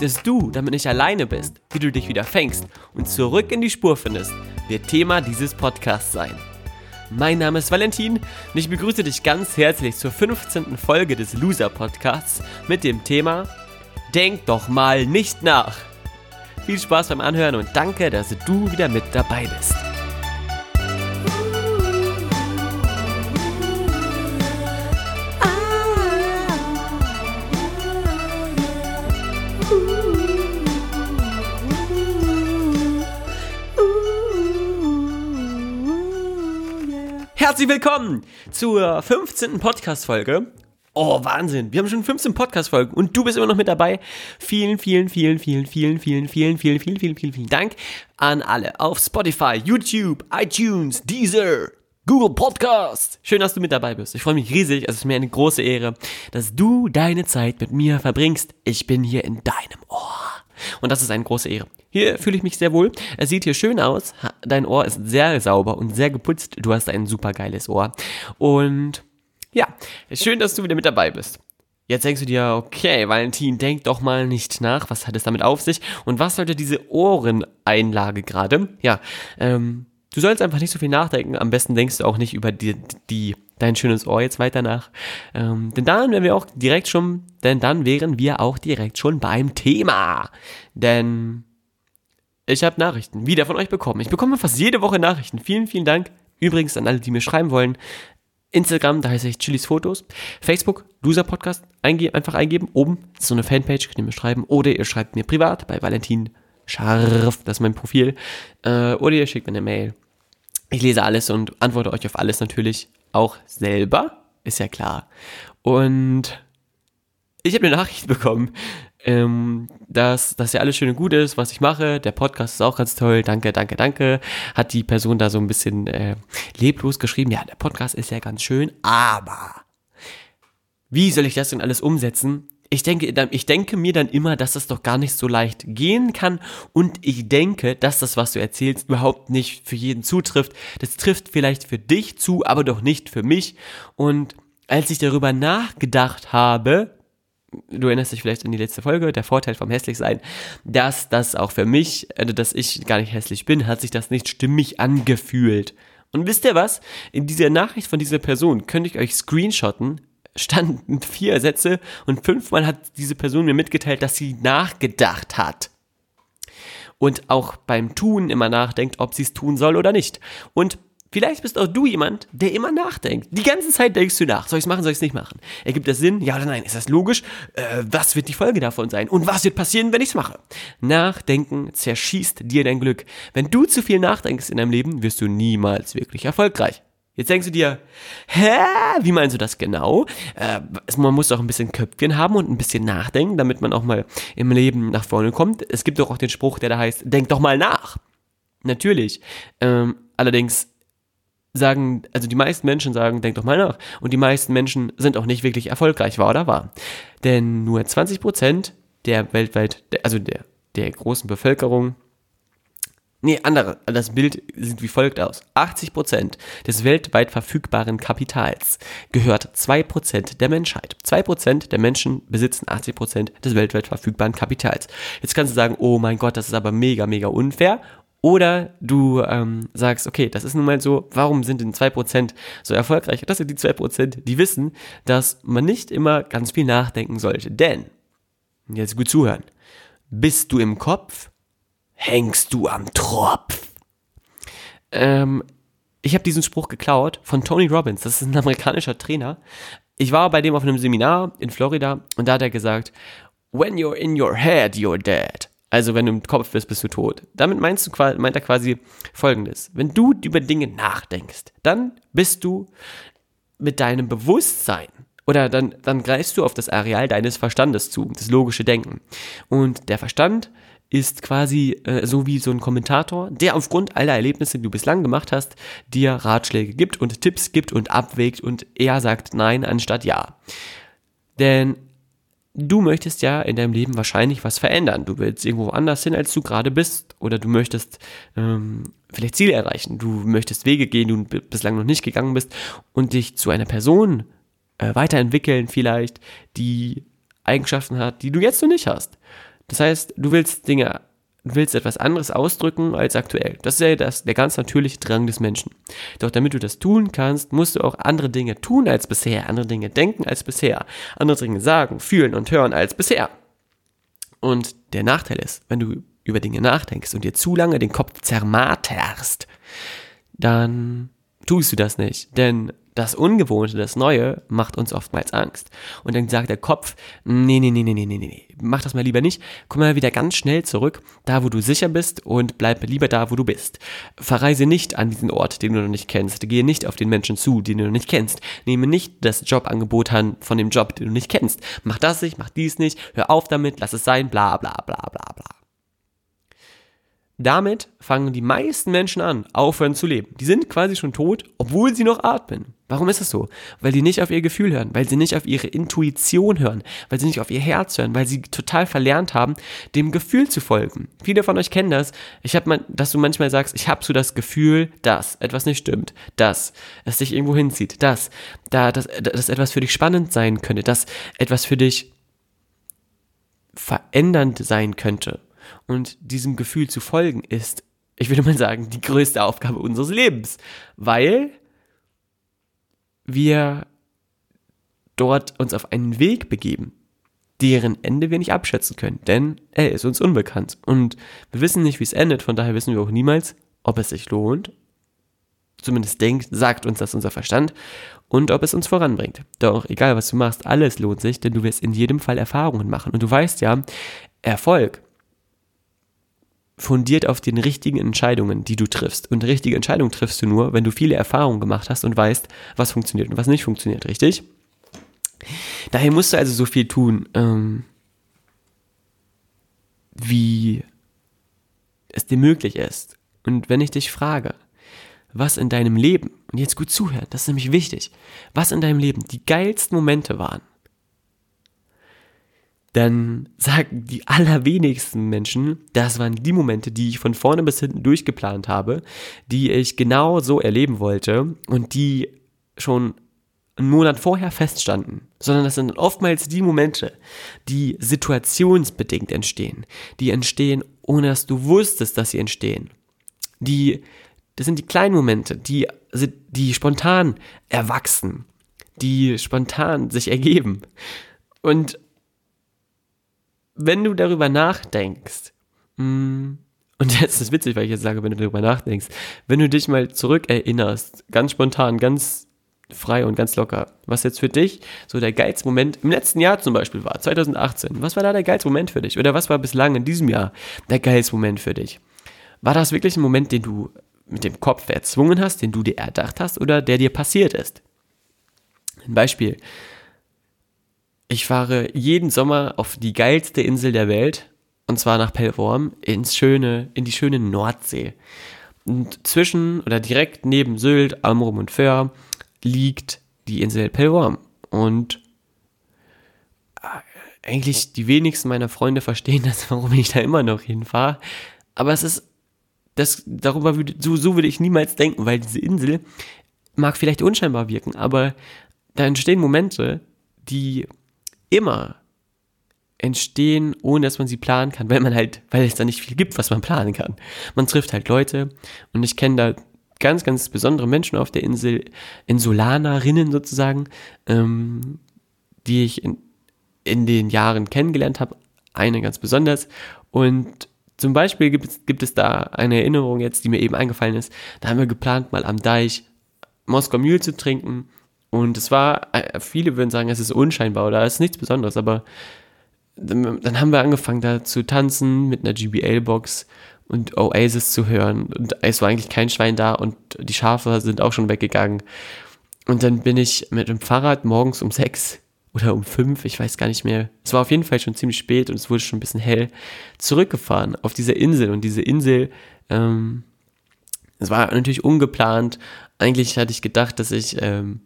Dass du damit nicht alleine bist, wie du dich wieder fängst und zurück in die Spur findest, wird Thema dieses Podcasts sein. Mein Name ist Valentin und ich begrüße dich ganz herzlich zur 15. Folge des Loser Podcasts mit dem Thema Denk doch mal nicht nach. Viel Spaß beim Anhören und danke, dass du wieder mit dabei bist. Herzlich willkommen zur 15. Podcast-Folge. Oh, Wahnsinn. Wir haben schon 15 Podcast-Folgen und du bist immer noch mit dabei. Vielen, vielen, vielen, vielen, vielen, vielen, vielen, vielen, vielen, vielen, vielen, vielen Dank an alle auf Spotify, YouTube, iTunes, Deezer, Google Podcast. Schön, dass du mit dabei bist. Ich freue mich riesig. Es ist mir eine große Ehre, dass du deine Zeit mit mir verbringst. Ich bin hier in deinem Ohr. Und das ist eine große Ehre. Hier fühle ich mich sehr wohl. Es sieht hier schön aus. Dein Ohr ist sehr sauber und sehr geputzt. Du hast ein super geiles Ohr. Und ja, schön, dass du wieder mit dabei bist. Jetzt denkst du dir, okay, Valentin, denk doch mal nicht nach, was hat es damit auf sich und was sollte diese Ohreneinlage gerade? Ja, ähm, du sollst einfach nicht so viel nachdenken. Am besten denkst du auch nicht über die, die dein schönes Ohr jetzt weiter nach. Ähm, denn dann wären wir auch direkt schon, denn dann wären wir auch direkt schon beim Thema. Denn ich habe Nachrichten wieder von euch bekommen. Ich bekomme fast jede Woche Nachrichten. Vielen, vielen Dank. Übrigens an alle, die mir schreiben wollen. Instagram, da heiße ich Chilis Fotos. Facebook, Loser Podcast, einge einfach eingeben. Oben ist so eine Fanpage, könnt ihr mir schreiben. Oder ihr schreibt mir privat bei Valentin Scharf, das ist mein Profil. Äh, oder ihr schickt mir eine Mail. Ich lese alles und antworte euch auf alles natürlich auch selber. Ist ja klar. Und ich habe eine Nachricht bekommen ähm, dass das ja alles schön und gut ist, was ich mache. Der Podcast ist auch ganz toll. Danke, danke, danke. Hat die Person da so ein bisschen äh, leblos geschrieben. Ja, der Podcast ist ja ganz schön, aber wie soll ich das denn alles umsetzen? Ich denke, ich denke mir dann immer, dass das doch gar nicht so leicht gehen kann und ich denke, dass das, was du erzählst, überhaupt nicht für jeden zutrifft. Das trifft vielleicht für dich zu, aber doch nicht für mich. Und als ich darüber nachgedacht habe, du erinnerst dich vielleicht an die letzte Folge, der Vorteil vom Hässlichsein, dass das auch für mich, also dass ich gar nicht hässlich bin, hat sich das nicht stimmig angefühlt. Und wisst ihr was? In dieser Nachricht von dieser Person könnte ich euch screenshotten, standen vier Sätze und fünfmal hat diese Person mir mitgeteilt, dass sie nachgedacht hat. Und auch beim Tun immer nachdenkt, ob sie es tun soll oder nicht. Und Vielleicht bist auch du jemand, der immer nachdenkt. Die ganze Zeit denkst du nach. Soll ich es machen, soll ich es nicht machen? Ergibt das Sinn? Ja oder nein? Ist das logisch? Äh, was wird die Folge davon sein? Und was wird passieren, wenn ich es mache? Nachdenken zerschießt dir dein Glück. Wenn du zu viel nachdenkst in deinem Leben, wirst du niemals wirklich erfolgreich. Jetzt denkst du dir, hä? Wie meinst du das genau? Äh, man muss auch ein bisschen Köpfchen haben und ein bisschen nachdenken, damit man auch mal im Leben nach vorne kommt. Es gibt doch auch den Spruch, der da heißt, denk doch mal nach. Natürlich. Ähm, allerdings sagen, also die meisten Menschen sagen, denk doch mal nach. Und die meisten Menschen sind auch nicht wirklich erfolgreich, wahr oder wahr? Denn nur 20 Prozent der weltweit, also der, der großen Bevölkerung, nee, andere, das Bild sieht wie folgt aus. 80 Prozent des weltweit verfügbaren Kapitals gehört 2 Prozent der Menschheit. 2 Prozent der Menschen besitzen 80 Prozent des weltweit verfügbaren Kapitals. Jetzt kannst du sagen, oh mein Gott, das ist aber mega, mega unfair. Oder du ähm, sagst, okay, das ist nun mal so, warum sind denn 2% so erfolgreich? das sind die 2%, die wissen, dass man nicht immer ganz viel nachdenken sollte. Denn, jetzt gut zuhören, bist du im Kopf, hängst du am Tropf. Ähm, ich habe diesen Spruch geklaut von Tony Robbins, das ist ein amerikanischer Trainer. Ich war bei dem auf einem Seminar in Florida und da hat er gesagt, When you're in your head, you're dead. Also wenn du im Kopf bist, bist du tot. Damit meinst du, meint er quasi folgendes. Wenn du über Dinge nachdenkst, dann bist du mit deinem Bewusstsein oder dann, dann greifst du auf das Areal deines Verstandes zu, das logische Denken. Und der Verstand ist quasi äh, so wie so ein Kommentator, der aufgrund aller Erlebnisse, die du bislang gemacht hast, dir Ratschläge gibt und Tipps gibt und abwägt und er sagt Nein anstatt Ja. Denn du möchtest ja in deinem Leben wahrscheinlich was verändern. Du willst irgendwo anders hin, als du gerade bist. Oder du möchtest ähm, vielleicht Ziele erreichen. Du möchtest Wege gehen, die du bislang noch nicht gegangen bist und dich zu einer Person äh, weiterentwickeln vielleicht, die Eigenschaften hat, die du jetzt noch nicht hast. Das heißt, du willst Dinge Du willst etwas anderes ausdrücken als aktuell. Das ist ja das, der ganz natürliche Drang des Menschen. Doch damit du das tun kannst, musst du auch andere Dinge tun als bisher, andere Dinge denken als bisher, andere Dinge sagen, fühlen und hören als bisher. Und der Nachteil ist, wenn du über Dinge nachdenkst und dir zu lange den Kopf zermarterst, dann tust du das nicht. Denn das Ungewohnte, das Neue macht uns oftmals Angst. Und dann sagt der Kopf, nee, nee, nee, nee, nee, nee, nee, mach das mal lieber nicht. Komm mal wieder ganz schnell zurück, da wo du sicher bist und bleib lieber da, wo du bist. Verreise nicht an diesen Ort, den du noch nicht kennst. Gehe nicht auf den Menschen zu, den du noch nicht kennst. Nehme nicht das Jobangebot an von dem Job, den du nicht kennst. Mach das nicht, mach dies nicht, hör auf damit, lass es sein, bla, bla, bla, bla, bla. Damit fangen die meisten Menschen an, aufhören zu leben. Die sind quasi schon tot, obwohl sie noch atmen. Warum ist es so? Weil die nicht auf ihr Gefühl hören, weil sie nicht auf ihre Intuition hören, weil sie nicht auf ihr Herz hören, weil sie total verlernt haben, dem Gefühl zu folgen. Viele von euch kennen das. Ich habe mal, dass du manchmal sagst, ich habe so das Gefühl, dass etwas nicht stimmt, dass es dich irgendwo hinzieht, dass da dass, dass etwas für dich spannend sein könnte, dass etwas für dich verändernd sein könnte. Und diesem Gefühl zu folgen ist, ich würde mal sagen, die größte Aufgabe unseres Lebens, weil wir dort uns auf einen Weg begeben, deren Ende wir nicht abschätzen können, denn er ist uns unbekannt. Und wir wissen nicht, wie es endet, von daher wissen wir auch niemals, ob es sich lohnt, zumindest denkt, sagt uns das unser Verstand. Und ob es uns voranbringt. Doch egal was du machst, alles lohnt sich, denn du wirst in jedem Fall Erfahrungen machen. Und du weißt ja, Erfolg fundiert auf den richtigen Entscheidungen, die du triffst. Und richtige Entscheidungen triffst du nur, wenn du viele Erfahrungen gemacht hast und weißt, was funktioniert und was nicht funktioniert, richtig? Daher musst du also so viel tun, ähm, wie es dir möglich ist. Und wenn ich dich frage, was in deinem Leben, und jetzt gut zuhören, das ist nämlich wichtig, was in deinem Leben die geilsten Momente waren, dann sagen die allerwenigsten Menschen, das waren die Momente, die ich von vorne bis hinten durchgeplant habe, die ich genau so erleben wollte und die schon einen Monat vorher feststanden, sondern das sind oftmals die Momente, die situationsbedingt entstehen, die entstehen, ohne dass du wusstest, dass sie entstehen. Die, das sind die kleinen Momente, die, die spontan erwachsen, die spontan sich ergeben. Und wenn du darüber nachdenkst, mm, und jetzt ist witzig, weil ich jetzt sage, wenn du darüber nachdenkst, wenn du dich mal zurückerinnerst, ganz spontan, ganz frei und ganz locker, was jetzt für dich so der geilste Moment im letzten Jahr zum Beispiel war, 2018, was war da der geilste Moment für dich? Oder was war bislang in diesem Jahr der geilste Moment für dich? War das wirklich ein Moment, den du mit dem Kopf erzwungen hast, den du dir erdacht hast oder der dir passiert ist? Ein Beispiel. Ich fahre jeden Sommer auf die geilste Insel der Welt, und zwar nach Pellworm, ins schöne, in die schöne Nordsee. Und zwischen oder direkt neben Sylt, Amrum und Föhr liegt die Insel Pellworm. Und äh, eigentlich die wenigsten meiner Freunde verstehen das, warum ich da immer noch hinfahre. Aber es ist, das, darüber würde, so, so würde ich niemals denken, weil diese Insel mag vielleicht unscheinbar wirken, aber da entstehen Momente, die immer entstehen, ohne dass man sie planen kann, weil man halt, weil es da nicht viel gibt, was man planen kann. Man trifft halt Leute und ich kenne da ganz, ganz besondere Menschen auf der Insel, Insulanerinnen sozusagen, ähm, die ich in, in den Jahren kennengelernt habe. Eine ganz besonders. Und zum Beispiel gibt es, gibt es da eine Erinnerung jetzt, die mir eben eingefallen ist. Da haben wir geplant, mal am Deich Moskau Mühl zu trinken und es war, äh, viele würden sagen, es ist unscheinbar oder es ist nichts Besonderes, aber dann haben wir angefangen da zu tanzen mit einer GBL-Box und Oasis zu hören. Und es war eigentlich kein Schwein da und die Schafe sind auch schon weggegangen. Und dann bin ich mit dem Fahrrad morgens um sechs oder um fünf, ich weiß gar nicht mehr. Es war auf jeden Fall schon ziemlich spät und es wurde schon ein bisschen hell, zurückgefahren auf diese Insel. Und diese Insel, ähm, es war natürlich ungeplant. Eigentlich hatte ich gedacht, dass ich ähm,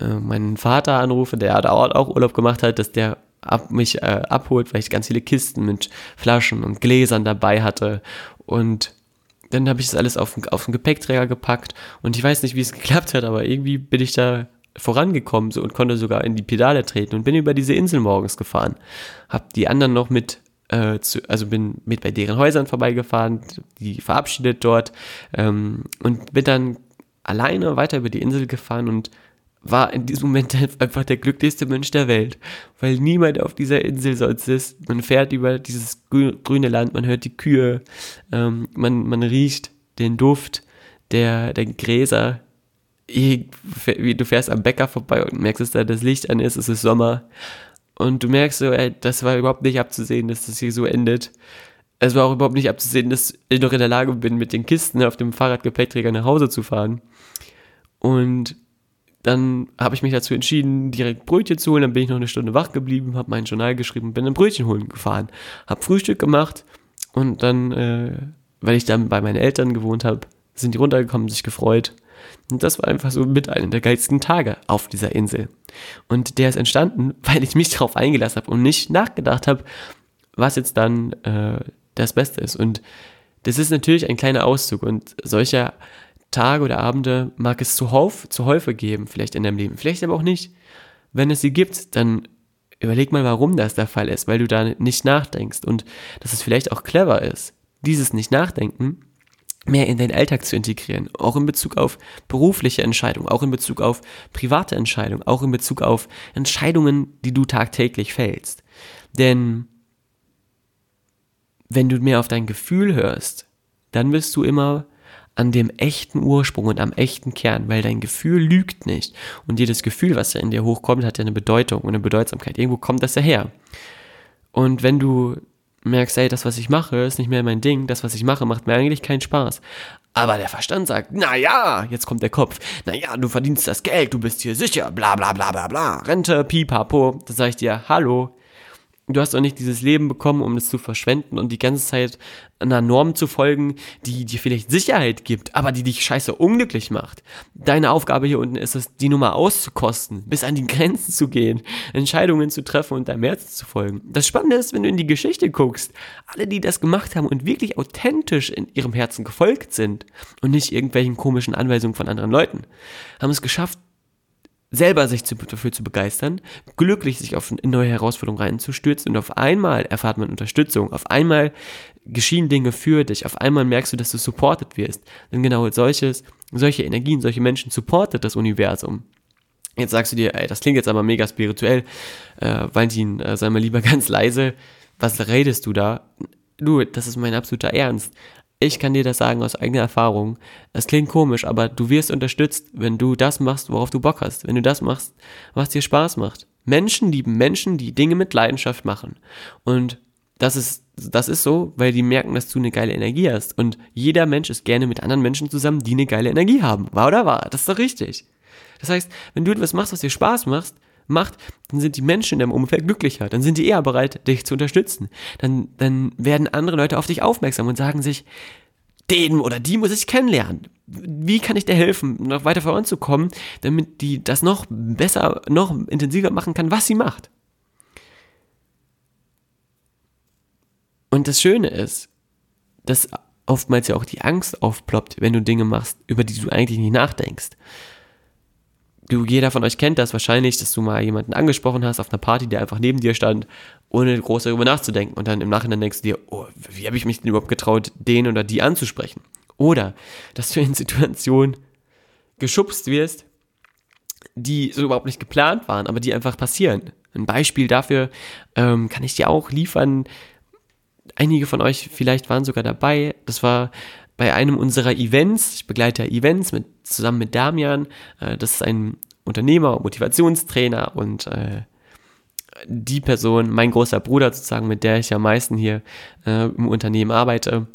äh, meinen Vater anrufe, der da auch Urlaub gemacht hat, dass der ab, mich äh, abholt, weil ich ganz viele Kisten mit Flaschen und Gläsern dabei hatte. Und dann habe ich das alles auf, auf den Gepäckträger gepackt und ich weiß nicht, wie es geklappt hat, aber irgendwie bin ich da vorangekommen so, und konnte sogar in die Pedale treten und bin über diese Insel morgens gefahren. Hab die anderen noch mit, äh, zu, also bin mit bei deren Häusern vorbeigefahren, die verabschiedet dort ähm, und bin dann alleine weiter über die Insel gefahren und war in diesem Moment einfach der glücklichste Mensch der Welt, weil niemand auf dieser Insel sonst ist. Man fährt über dieses grüne Land, man hört die Kühe, ähm, man, man riecht den Duft der, der Gräser, du fährst am Bäcker vorbei und merkst, dass da das Licht an ist, es ist Sommer. Und du merkst so, ey, das war überhaupt nicht abzusehen, dass das hier so endet. Es war auch überhaupt nicht abzusehen, dass ich noch in der Lage bin, mit den Kisten auf dem Fahrradgepäckträger nach Hause zu fahren. Und dann habe ich mich dazu entschieden, direkt Brötchen zu holen. Dann bin ich noch eine Stunde wach geblieben, habe mein Journal geschrieben, bin ein Brötchen holen gefahren, habe Frühstück gemacht und dann, äh, weil ich dann bei meinen Eltern gewohnt habe, sind die runtergekommen, sich gefreut und das war einfach so mit einem der geilsten Tage auf dieser Insel. Und der ist entstanden, weil ich mich darauf eingelassen habe und nicht nachgedacht habe, was jetzt dann äh, das Beste ist. Und das ist natürlich ein kleiner Auszug und solcher Tage oder Abende mag es zuhauf, zuhäufe geben, vielleicht in deinem Leben, vielleicht aber auch nicht. Wenn es sie gibt, dann überleg mal, warum das der Fall ist, weil du da nicht nachdenkst und dass es vielleicht auch clever ist, dieses Nicht-Nachdenken mehr in den Alltag zu integrieren, auch in Bezug auf berufliche Entscheidungen, auch in Bezug auf private Entscheidungen, auch in Bezug auf Entscheidungen, die du tagtäglich fällst. Denn wenn du mehr auf dein Gefühl hörst, dann bist du immer an dem echten Ursprung und am echten Kern, weil dein Gefühl lügt nicht. Und jedes Gefühl, was ja in dir hochkommt, hat ja eine Bedeutung und eine Bedeutsamkeit. Irgendwo kommt das ja her. Und wenn du merkst, ey, das, was ich mache, ist nicht mehr mein Ding, das, was ich mache, macht mir eigentlich keinen Spaß. Aber der Verstand sagt, na ja, jetzt kommt der Kopf, na ja, du verdienst das Geld, du bist hier sicher, bla bla bla bla bla, Rente, pipapo. Da sage ich dir, hallo, Du hast auch nicht dieses Leben bekommen, um es zu verschwenden und die ganze Zeit einer Norm zu folgen, die dir vielleicht Sicherheit gibt, aber die dich scheiße unglücklich macht. Deine Aufgabe hier unten ist es, die Nummer auszukosten, bis an die Grenzen zu gehen, Entscheidungen zu treffen und deinem Herz zu folgen. Das Spannende ist, wenn du in die Geschichte guckst, alle, die das gemacht haben und wirklich authentisch in ihrem Herzen gefolgt sind und nicht irgendwelchen komischen Anweisungen von anderen Leuten, haben es geschafft, selber sich zu, dafür zu begeistern, glücklich sich auf in neue Herausforderungen reinzustürzen und auf einmal erfahrt man Unterstützung, auf einmal geschehen Dinge für dich, auf einmal merkst du, dass du supported wirst. Denn genau solches, solche Energien, solche Menschen supportet das Universum. Jetzt sagst du dir, ey, das klingt jetzt aber mega spirituell, äh, Valentin, äh, sei mal lieber ganz leise, was redest du da? Du, das ist mein absoluter Ernst. Ich kann dir das sagen aus eigener Erfahrung. Es klingt komisch, aber du wirst unterstützt, wenn du das machst, worauf du Bock hast. Wenn du das machst, was dir Spaß macht. Menschen lieben Menschen, die Dinge mit Leidenschaft machen. Und das ist, das ist so, weil die merken, dass du eine geile Energie hast. Und jeder Mensch ist gerne mit anderen Menschen zusammen, die eine geile Energie haben. War oder war? Das ist doch richtig. Das heißt, wenn du etwas machst, was dir Spaß macht, macht, dann sind die Menschen in deinem Umfeld glücklicher, dann sind die eher bereit, dich zu unterstützen. Dann, dann werden andere Leute auf dich aufmerksam und sagen sich, den oder die muss ich kennenlernen. Wie kann ich dir helfen, noch weiter voranzukommen, damit die das noch besser, noch intensiver machen kann, was sie macht? Und das Schöne ist, dass oftmals ja auch die Angst aufploppt, wenn du Dinge machst, über die du eigentlich nicht nachdenkst du, jeder von euch kennt das wahrscheinlich, dass du mal jemanden angesprochen hast auf einer Party, der einfach neben dir stand, ohne groß darüber nachzudenken. Und dann im Nachhinein denkst du dir, oh, wie habe ich mich denn überhaupt getraut, den oder die anzusprechen? Oder, dass du in Situationen geschubst wirst, die so überhaupt nicht geplant waren, aber die einfach passieren. Ein Beispiel dafür ähm, kann ich dir auch liefern. Einige von euch vielleicht waren sogar dabei. Das war bei einem unserer Events, ich begleite Events mit, zusammen mit Damian, äh, das ist ein Unternehmer, Motivationstrainer und äh, die Person, mein großer Bruder sozusagen, mit der ich am meisten hier äh, im Unternehmen arbeite.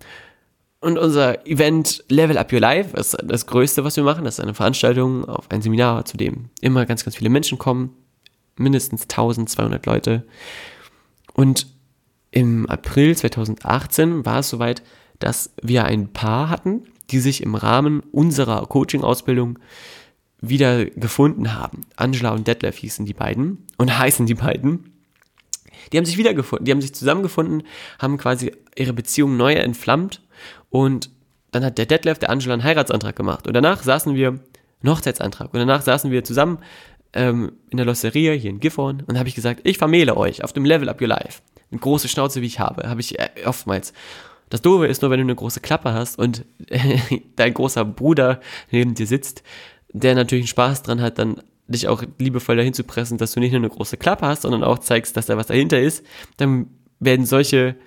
Und unser Event Level Up Your Life ist das Größte, was wir machen. Das ist eine Veranstaltung auf ein Seminar, zu dem immer ganz, ganz viele Menschen kommen. mindestens 1200 Leute. Und im April 2018 war es soweit, dass wir ein Paar hatten, die sich im Rahmen unserer Coaching-Ausbildung wieder gefunden haben. Angela und Detlef hießen die beiden und heißen die beiden. Die haben sich wiedergefunden, die haben sich zusammengefunden, haben quasi ihre Beziehung neu entflammt und dann hat der Detlef der Angela einen Heiratsantrag gemacht und danach saßen wir, einen Hochzeitsantrag und danach saßen wir zusammen ähm, in der Losseria hier in Gifhorn und habe ich gesagt, ich vermähle euch auf dem Level Up Your Life. Eine große Schnauze, wie ich habe, habe ich äh, oftmals. Das Doofe ist nur, wenn du eine große Klappe hast und dein großer Bruder neben dir sitzt, der natürlich einen Spaß dran hat, dann dich auch liebevoll dahin zu pressen, dass du nicht nur eine große Klappe hast, sondern auch zeigst, dass da was dahinter ist, dann werden solche,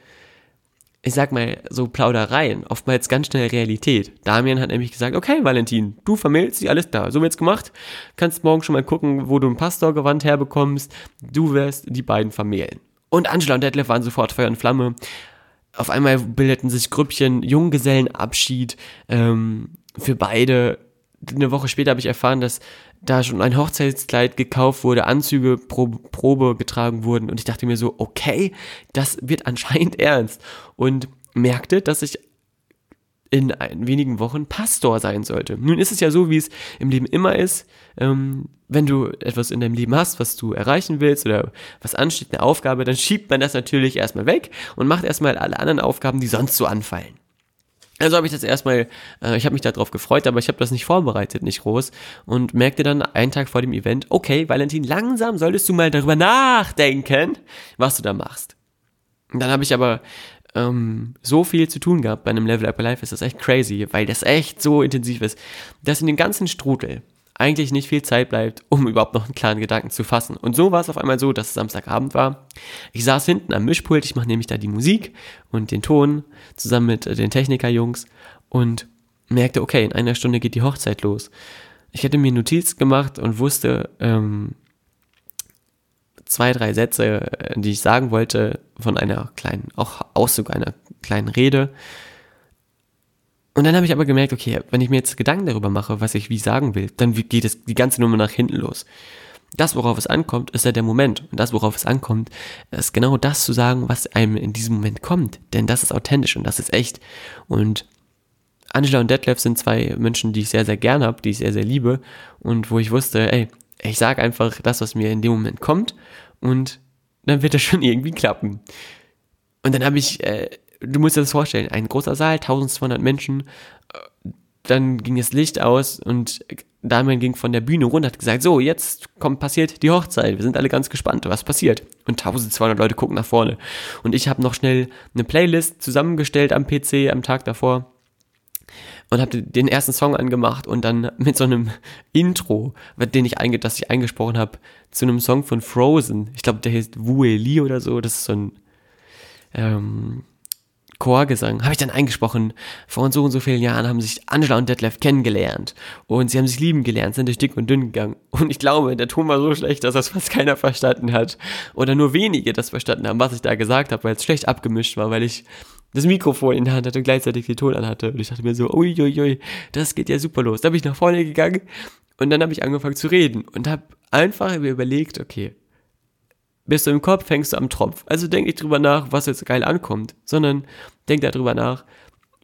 ich sag mal, so Plaudereien oftmals ganz schnell Realität. Damian hat nämlich gesagt, okay, Valentin, du vermählst dich, alles da, so wird's gemacht, kannst morgen schon mal gucken, wo du ein Pastorgewand herbekommst, du wirst die beiden vermählen. Und Angela und Detlef waren sofort Feuer und Flamme. Auf einmal bildeten sich Grüppchen, Junggesellenabschied ähm, für beide. Eine Woche später habe ich erfahren, dass da schon ein Hochzeitskleid gekauft wurde, Anzüge pro Probe getragen wurden. Und ich dachte mir so, okay, das wird anscheinend ernst. Und merkte, dass ich in wenigen Wochen Pastor sein sollte. Nun ist es ja so, wie es im Leben immer ist, ähm, wenn du etwas in deinem Leben hast, was du erreichen willst oder was ansteht, eine Aufgabe, dann schiebt man das natürlich erstmal weg und macht erstmal alle anderen Aufgaben, die sonst so anfallen. Also habe ich das erstmal, äh, ich habe mich darauf gefreut, aber ich habe das nicht vorbereitet, nicht groß. Und merkte dann einen Tag vor dem Event, okay, Valentin, langsam solltest du mal darüber nachdenken, was du da machst. Und dann habe ich aber ähm, so viel zu tun gehabt bei einem Level Up Life, ist das echt crazy, weil das echt so intensiv ist, dass in den ganzen Strudel eigentlich nicht viel Zeit bleibt, um überhaupt noch einen klaren Gedanken zu fassen. Und so war es auf einmal so, dass es Samstagabend war. Ich saß hinten am Mischpult, ich mache nämlich da die Musik und den Ton zusammen mit den Technikerjungs und merkte, okay, in einer Stunde geht die Hochzeit los. Ich hätte mir Notiz gemacht und wusste ähm, zwei, drei Sätze, die ich sagen wollte, von einer kleinen, auch Auszug einer kleinen Rede. Und dann habe ich aber gemerkt, okay, wenn ich mir jetzt Gedanken darüber mache, was ich wie sagen will, dann geht es die ganze Nummer nach hinten los. Das, worauf es ankommt, ist ja der Moment. Und das, worauf es ankommt, ist genau das zu sagen, was einem in diesem Moment kommt. Denn das ist authentisch und das ist echt. Und Angela und Detlef sind zwei Menschen, die ich sehr, sehr gern habe, die ich sehr, sehr liebe. Und wo ich wusste, ey, ich sage einfach das, was mir in dem Moment kommt. Und dann wird das schon irgendwie klappen. Und dann habe ich äh, du musst dir das vorstellen, ein großer Saal, 1200 Menschen, dann ging das Licht aus und Damian ging von der Bühne runter, hat gesagt, so, jetzt kommt, passiert die Hochzeit, wir sind alle ganz gespannt, was passiert. Und 1200 Leute gucken nach vorne. Und ich habe noch schnell eine Playlist zusammengestellt am PC am Tag davor und habe den ersten Song angemacht und dann mit so einem Intro, den ich einge das ich eingesprochen habe, zu einem Song von Frozen. Ich glaube, der heißt Wue Li oder so. Das ist so ein ähm, Chorgesang habe ich dann eingesprochen. Vor so und so vielen Jahren haben sich Angela und Detlef kennengelernt und sie haben sich lieben gelernt, sind durch dick und dünn gegangen. Und ich glaube, der Ton war so schlecht, dass das fast keiner verstanden hat. Oder nur wenige das verstanden haben, was ich da gesagt habe, weil es schlecht abgemischt war, weil ich das Mikrofon in der Hand hatte und gleichzeitig den Ton anhatte. Und ich dachte mir so, uiuiui, das geht ja super los. Da bin ich nach vorne gegangen und dann habe ich angefangen zu reden und habe einfach mir überlegt, okay, bist du im Kopf, fängst du am Tropf. Also denk nicht drüber nach, was jetzt geil ankommt, sondern denk darüber nach,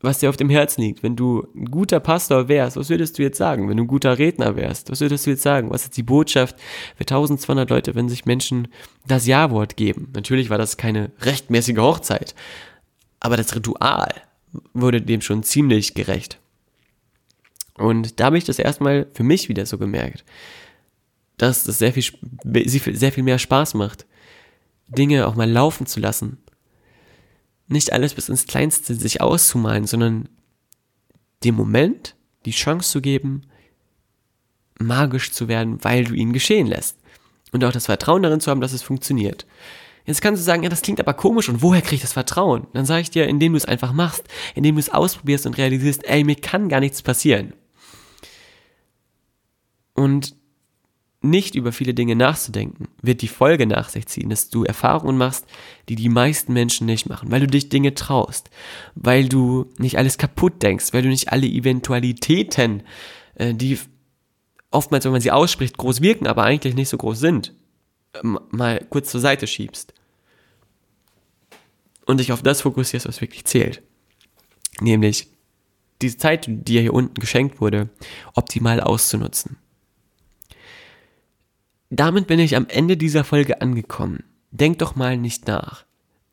was dir auf dem Herzen liegt. Wenn du ein guter Pastor wärst, was würdest du jetzt sagen? Wenn du ein guter Redner wärst, was würdest du jetzt sagen? Was ist die Botschaft für 1200 Leute, wenn sich Menschen das Ja-Wort geben? Natürlich war das keine rechtmäßige Hochzeit, aber das Ritual wurde dem schon ziemlich gerecht. Und da habe ich das erstmal für mich wieder so gemerkt, dass das sehr viel, sehr viel mehr Spaß macht. Dinge auch mal laufen zu lassen. Nicht alles bis ins Kleinste sich auszumalen, sondern dem Moment die Chance zu geben, magisch zu werden, weil du ihn geschehen lässt. Und auch das Vertrauen darin zu haben, dass es funktioniert. Jetzt kannst du sagen, ja, das klingt aber komisch und woher kriege ich das Vertrauen? Dann sage ich dir, indem du es einfach machst, indem du es ausprobierst und realisierst, ey, mir kann gar nichts passieren. Und nicht über viele Dinge nachzudenken, wird die Folge nach sich ziehen, dass du Erfahrungen machst, die die meisten Menschen nicht machen, weil du dich Dinge traust, weil du nicht alles kaputt denkst, weil du nicht alle Eventualitäten, äh, die oftmals, wenn man sie ausspricht, groß wirken, aber eigentlich nicht so groß sind, mal kurz zur Seite schiebst und dich auf das fokussierst, was wirklich zählt. Nämlich diese Zeit, die dir hier unten geschenkt wurde, optimal auszunutzen. Damit bin ich am Ende dieser Folge angekommen. Denk doch mal nicht nach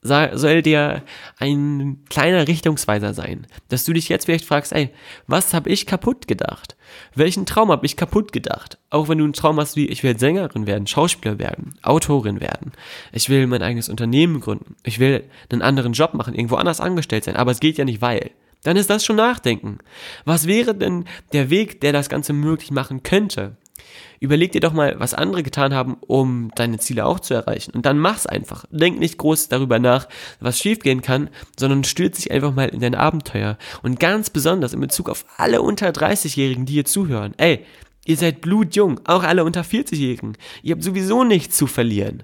soll dir ein kleiner Richtungsweiser sein, dass du dich jetzt vielleicht fragst, ey, was habe ich kaputt gedacht? Welchen Traum habe ich kaputt gedacht? Auch wenn du einen Traum hast wie, ich will Sängerin werden, Schauspieler werden, Autorin werden, ich will mein eigenes Unternehmen gründen, ich will einen anderen Job machen, irgendwo anders angestellt sein, aber es geht ja nicht, weil. Dann ist das schon Nachdenken. Was wäre denn der Weg, der das Ganze möglich machen könnte? Überleg dir doch mal, was andere getan haben, um deine Ziele auch zu erreichen. Und dann mach's einfach. Denk nicht groß darüber nach, was schiefgehen kann, sondern stürz dich einfach mal in dein Abenteuer. Und ganz besonders in Bezug auf alle unter 30-Jährigen, die hier zuhören. Ey, ihr seid blutjung, auch alle unter 40-Jährigen. Ihr habt sowieso nichts zu verlieren.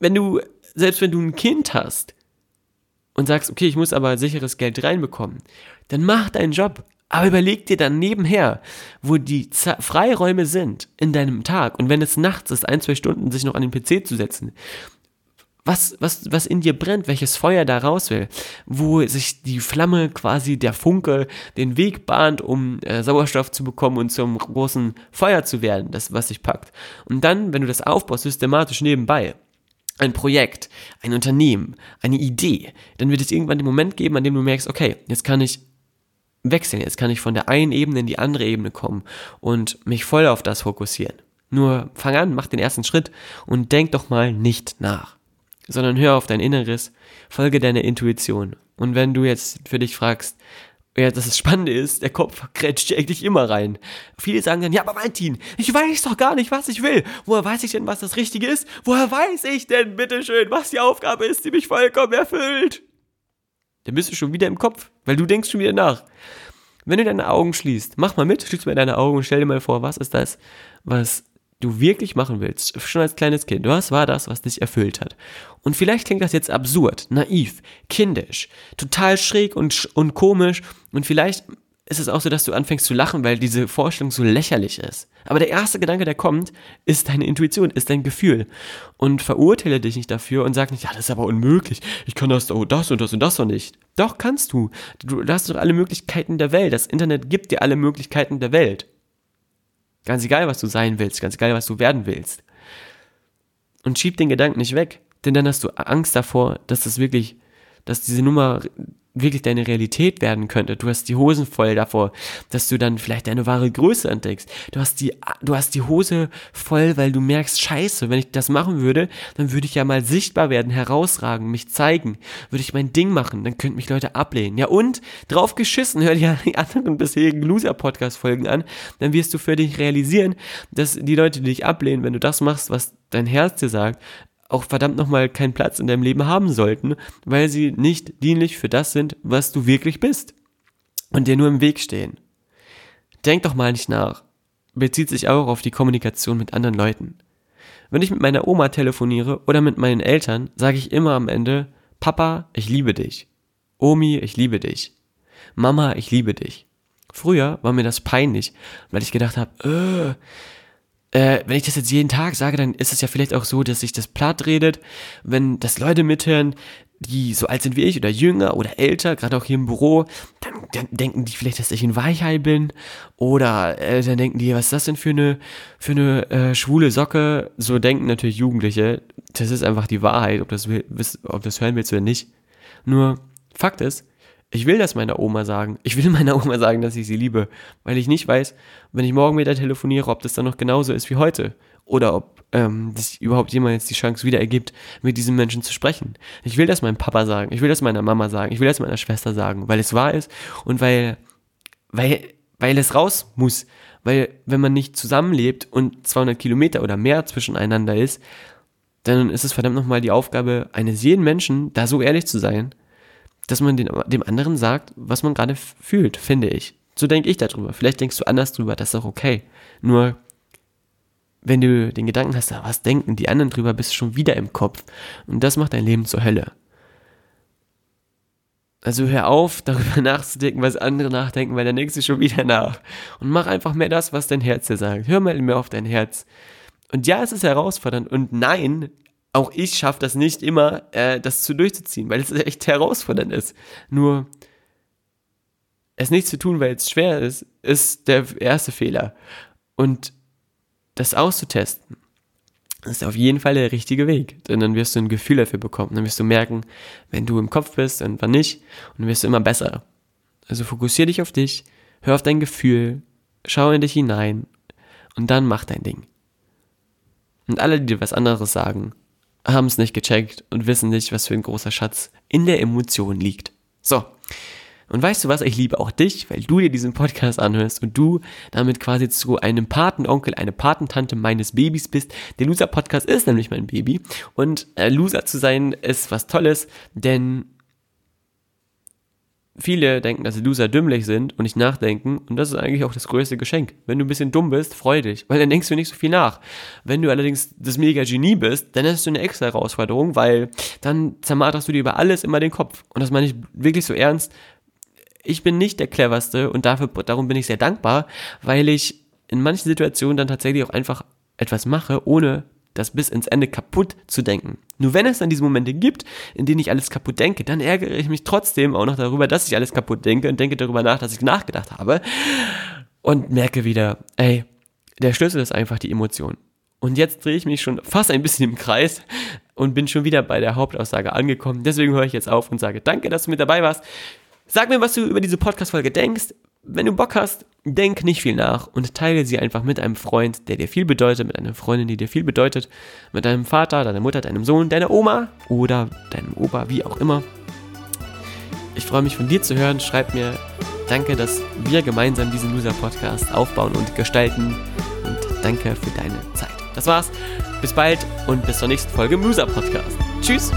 Wenn du, selbst wenn du ein Kind hast und sagst, okay, ich muss aber sicheres Geld reinbekommen, dann mach deinen Job. Aber überleg dir dann nebenher, wo die Z Freiräume sind in deinem Tag und wenn es nachts ist, ein, zwei Stunden sich noch an den PC zu setzen, was, was, was in dir brennt, welches Feuer da raus will, wo sich die Flamme quasi, der Funke, den Weg bahnt, um äh, Sauerstoff zu bekommen und zum großen Feuer zu werden, das, was sich packt. Und dann, wenn du das aufbaust, systematisch nebenbei, ein Projekt, ein Unternehmen, eine Idee, dann wird es irgendwann den Moment geben, an dem du merkst, okay, jetzt kann ich wechseln. Jetzt kann ich von der einen Ebene in die andere Ebene kommen und mich voll auf das fokussieren. Nur fang an, mach den ersten Schritt und denk doch mal nicht nach, sondern hör auf dein Inneres, folge deiner Intuition. Und wenn du jetzt für dich fragst, ja, dass das Spannende ist, der Kopf grätscht dir eigentlich immer rein. Viele sagen dann, ja, aber Valentin, ich weiß doch gar nicht, was ich will. Woher weiß ich denn, was das Richtige ist? Woher weiß ich denn, bitteschön, was die Aufgabe ist, die mich vollkommen erfüllt? Dann bist du schon wieder im Kopf, weil du denkst schon wieder nach. Wenn du deine Augen schließt, mach mal mit, schließ mal deine Augen und stell dir mal vor, was ist das, was du wirklich machen willst, schon als kleines Kind. Was war das, was dich erfüllt hat? Und vielleicht klingt das jetzt absurd, naiv, kindisch, total schräg und, und komisch und vielleicht ist es auch so, dass du anfängst zu lachen, weil diese Vorstellung so lächerlich ist. Aber der erste Gedanke, der kommt, ist deine Intuition, ist dein Gefühl. Und verurteile dich nicht dafür und sag nicht, ja, das ist aber unmöglich. Ich kann das, oh, das und das und das noch nicht. Doch, kannst du. Du hast doch alle Möglichkeiten der Welt. Das Internet gibt dir alle Möglichkeiten der Welt. Ganz egal, was du sein willst, ganz egal, was du werden willst. Und schieb den Gedanken nicht weg, denn dann hast du Angst davor, dass das wirklich, dass diese Nummer wirklich deine Realität werden könnte. Du hast die Hosen voll davor, dass du dann vielleicht deine wahre Größe entdeckst. Du hast die, du hast die Hose voll, weil du merkst, scheiße, wenn ich das machen würde, dann würde ich ja mal sichtbar werden, herausragen, mich zeigen, würde ich mein Ding machen, dann könnten mich Leute ablehnen. Ja und, drauf geschissen, hör dir die anderen bisherigen Loser-Podcast-Folgen an, dann wirst du für dich realisieren, dass die Leute, die dich ablehnen, wenn du das machst, was dein Herz dir sagt, auch verdammt nochmal keinen Platz in deinem Leben haben sollten, weil sie nicht dienlich für das sind, was du wirklich bist und dir nur im Weg stehen. Denk doch mal nicht nach. Bezieht sich auch auf die Kommunikation mit anderen Leuten. Wenn ich mit meiner Oma telefoniere oder mit meinen Eltern, sage ich immer am Ende, Papa, ich liebe dich. Omi, ich liebe dich. Mama, ich liebe dich. Früher war mir das peinlich, weil ich gedacht habe, äh, äh, wenn ich das jetzt jeden Tag sage, dann ist es ja vielleicht auch so, dass sich das platt redet, wenn das Leute mithören, die so alt sind wie ich oder jünger oder älter, gerade auch hier im Büro, dann, dann, denken die vielleicht, dass ich ein Weichei bin oder äh, dann denken die, was ist das denn für eine für eine äh, schwule Socke? So denken natürlich Jugendliche. Das ist einfach die Wahrheit, ob das ob das hören willst oder nicht. Nur Fakt ist, ich will das meiner Oma sagen. Ich will meiner Oma sagen, dass ich sie liebe, weil ich nicht weiß, wenn ich morgen wieder telefoniere, ob das dann noch genauso ist wie heute oder ob ähm, überhaupt jemals die Chance wieder ergibt, mit diesem Menschen zu sprechen. Ich will das meinem Papa sagen, ich will das meiner Mama sagen, ich will das meiner Schwester sagen, weil es wahr ist und weil, weil, weil es raus muss. Weil wenn man nicht zusammenlebt und 200 Kilometer oder mehr zwischeneinander ist, dann ist es verdammt nochmal die Aufgabe eines jeden Menschen, da so ehrlich zu sein dass man den, dem anderen sagt, was man gerade fühlt, finde ich. So denke ich darüber. Vielleicht denkst du anders drüber, das ist auch okay. Nur, wenn du den Gedanken hast, was denken die anderen drüber, bist du schon wieder im Kopf. Und das macht dein Leben zur Hölle. Also hör auf, darüber nachzudenken, was andere nachdenken, weil denkst du schon wieder nach. Und mach einfach mehr das, was dein Herz dir sagt. Hör mal mehr auf dein Herz. Und ja, es ist herausfordernd. Und nein, auch ich schaffe das nicht immer, äh, das zu durchzuziehen, weil es echt herausfordernd ist. Nur es nicht zu tun, weil es schwer ist, ist der erste Fehler. Und das auszutesten, ist auf jeden Fall der richtige Weg. Denn dann wirst du ein Gefühl dafür bekommen. Dann wirst du merken, wenn du im Kopf bist und wann nicht. Und dann wirst du immer besser. Also fokussier dich auf dich, hör auf dein Gefühl, schau in dich hinein und dann mach dein Ding. Und alle, die dir was anderes sagen, haben es nicht gecheckt und wissen nicht, was für ein großer Schatz in der Emotion liegt. So. Und weißt du was, ich liebe auch dich, weil du dir diesen Podcast anhörst und du damit quasi zu einem Patenonkel, eine Patentante meines Babys bist. Der Loser Podcast ist nämlich mein Baby und äh, Loser zu sein ist was Tolles, denn viele denken, dass Loser dümmlich sind und nicht nachdenken. Und das ist eigentlich auch das größte Geschenk. Wenn du ein bisschen dumm bist, freu dich, weil dann denkst du nicht so viel nach. Wenn du allerdings das mega Genie bist, dann hast du eine extra Herausforderung, weil dann zermarterst du dir über alles immer den Kopf. Und das meine ich wirklich so ernst. Ich bin nicht der cleverste und dafür, darum bin ich sehr dankbar, weil ich in manchen Situationen dann tatsächlich auch einfach etwas mache, ohne das bis ins Ende kaputt zu denken. Nur wenn es dann diese Momente gibt, in denen ich alles kaputt denke, dann ärgere ich mich trotzdem auch noch darüber, dass ich alles kaputt denke und denke darüber nach, dass ich nachgedacht habe und merke wieder, ey, der Schlüssel ist einfach die Emotion. Und jetzt drehe ich mich schon fast ein bisschen im Kreis und bin schon wieder bei der Hauptaussage angekommen. Deswegen höre ich jetzt auf und sage, danke, dass du mit dabei warst. Sag mir, was du über diese Podcast-Folge denkst. Wenn du Bock hast, denk nicht viel nach und teile sie einfach mit einem Freund, der dir viel bedeutet, mit einer Freundin, die dir viel bedeutet, mit deinem Vater, deiner Mutter, deinem Sohn, deiner Oma oder deinem Opa, wie auch immer. Ich freue mich von dir zu hören. Schreib mir, danke, dass wir gemeinsam diesen Loser-Podcast aufbauen und gestalten. Und danke für deine Zeit. Das war's. Bis bald und bis zur nächsten Folge im Loser-Podcast. Tschüss.